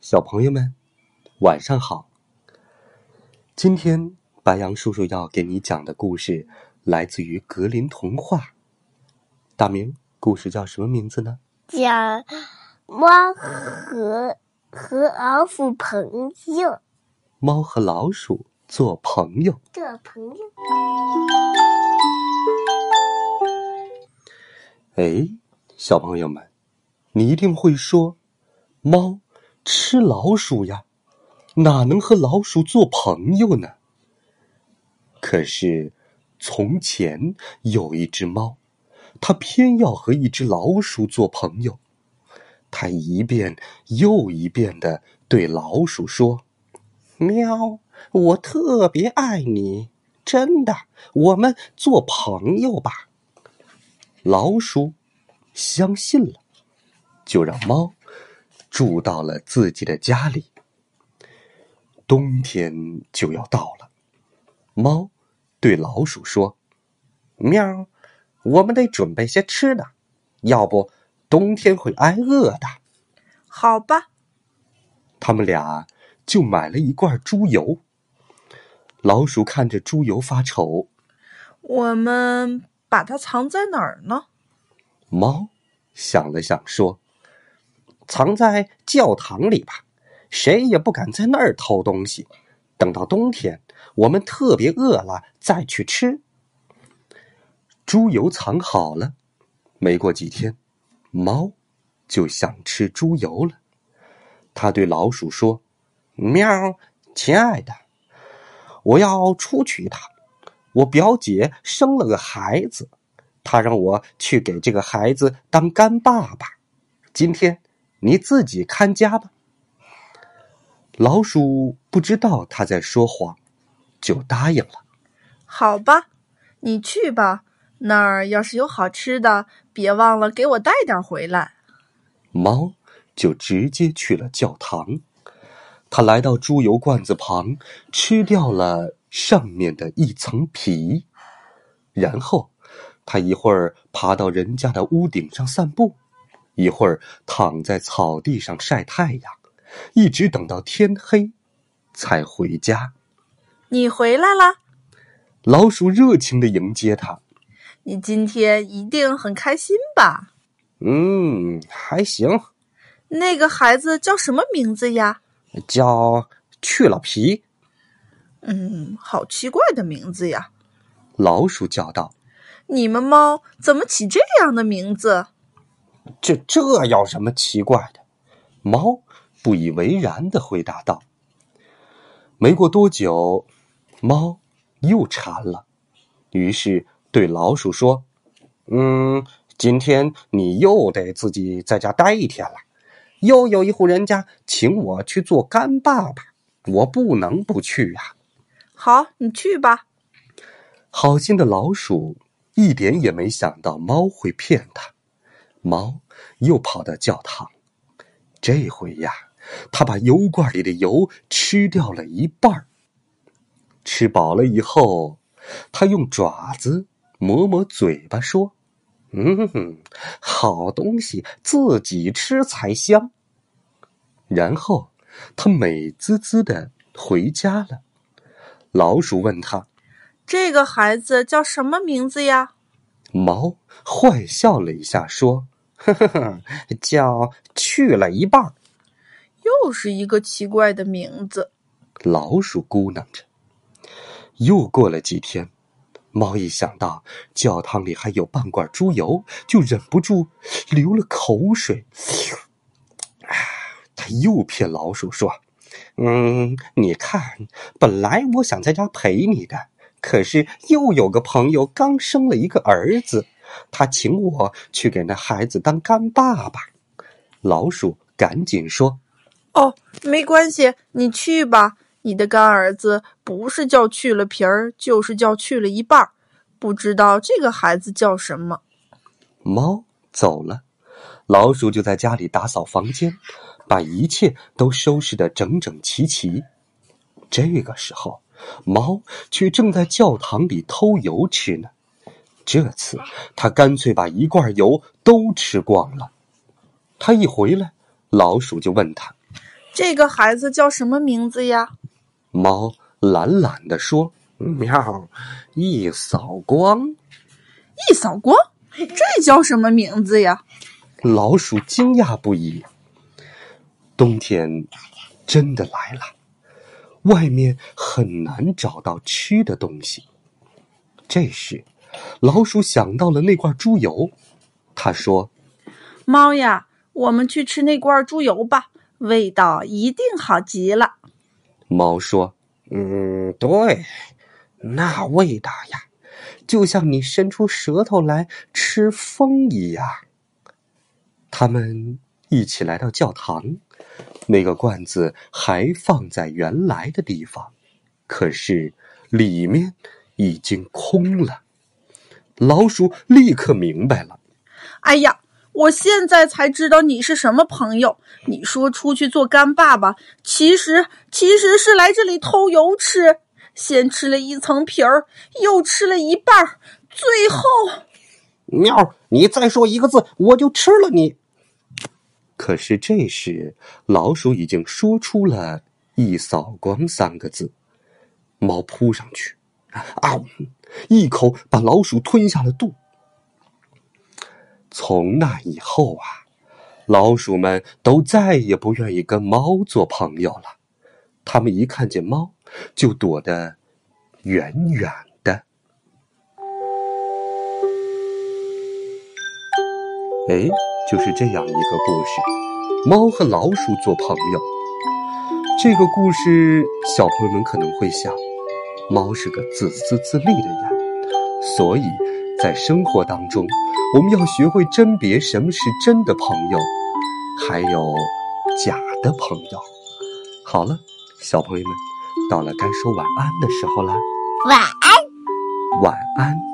小朋友们，晚上好。今天白羊叔叔要给你讲的故事来自于格林童话。大明，故事叫什么名字呢？讲猫和和老鼠朋友。猫和老鼠做朋友。做朋友。哎，小朋友们，你一定会说，猫。吃老鼠呀，哪能和老鼠做朋友呢？可是，从前有一只猫，它偏要和一只老鼠做朋友。它一遍又一遍的对老鼠说：“喵，我特别爱你，真的，我们做朋友吧。”老鼠相信了，就让猫。住到了自己的家里。冬天就要到了，猫对老鼠说：“喵，我们得准备些吃的，要不冬天会挨饿的。”好吧，他们俩就买了一罐猪油。老鼠看着猪油发愁：“我们把它藏在哪儿呢？”猫想了想说。藏在教堂里吧，谁也不敢在那儿偷东西。等到冬天，我们特别饿了再去吃。猪油藏好了，没过几天，猫就想吃猪油了。他对老鼠说：“喵，亲爱的，我要出去一趟。我表姐生了个孩子，她让我去给这个孩子当干爸爸。今天。”你自己看家吧。老鼠不知道他在说谎，就答应了。好吧，你去吧。那儿要是有好吃的，别忘了给我带点回来。猫就直接去了教堂。他来到猪油罐子旁，吃掉了上面的一层皮，然后他一会儿爬到人家的屋顶上散步。一会儿躺在草地上晒太阳，一直等到天黑，才回家。你回来了，老鼠热情的迎接他。你今天一定很开心吧？嗯，还行。那个孩子叫什么名字呀？叫去了皮。嗯，好奇怪的名字呀！老鼠叫道：“你们猫怎么起这样的名字？”这这有什么奇怪的？猫不以为然的回答道。没过多久，猫又馋了，于是对老鼠说：“嗯，今天你又得自己在家待一天了。又有一户人家请我去做干爸爸，我不能不去呀。”好，你去吧。好心的老鼠一点也没想到猫会骗他。猫又跑到教堂，这回呀，他把油罐里的油吃掉了一半吃饱了以后，他用爪子抹抹嘴巴，说：“嗯，好东西自己吃才香。”然后他美滋滋的回家了。老鼠问他：“这个孩子叫什么名字呀？”猫坏笑了一下，说。呵呵呵，叫去了一半又是一个奇怪的名字。老鼠咕囔着。又过了几天，猫一想到教堂里还有半罐猪油，就忍不住流了口水。他又骗老鼠说：“嗯，你看，本来我想在家陪你的，可是又有个朋友刚生了一个儿子。”他请我去给那孩子当干爸爸，老鼠赶紧说：“哦，没关系，你去吧。你的干儿子不是叫去了皮儿，就是叫去了一半儿，不知道这个孩子叫什么。”猫走了，老鼠就在家里打扫房间，把一切都收拾得整整齐齐。这个时候，猫却正在教堂里偷油吃呢。这次他干脆把一罐油都吃光了。他一回来，老鼠就问他：“这个孩子叫什么名字呀？”猫懒懒地说：“喵，一扫光。”一扫光，这叫什么名字呀？老鼠惊讶不已。冬天真的来了，外面很难找到吃的东西。这时，老鼠想到了那罐猪油，他说：“猫呀，我们去吃那罐猪油吧，味道一定好极了。”猫说：“嗯，对，那味道呀。”就像你伸出舌头来吃风一样。他们一起来到教堂，那个罐子还放在原来的地方，可是里面已经空了。老鼠立刻明白了：“哎呀，我现在才知道你是什么朋友！你说出去做干爸爸，其实其实是来这里偷油吃。”先吃了一层皮儿，又吃了一半儿，最后，喵！你再说一个字，我就吃了你。可是这时，老鼠已经说出了一扫光三个字。猫扑上去，啊！一口把老鼠吞下了肚。从那以后啊，老鼠们都再也不愿意跟猫做朋友了。他们一看见猫，就躲得远远的。哎，就是这样一个故事：猫和老鼠做朋友。这个故事，小朋友们可能会想，猫是个自私自利的人，所以在生活当中，我们要学会甄别什么是真的朋友，还有假的朋友。好了。小朋友们，到了该说晚安的时候了。晚安，晚安。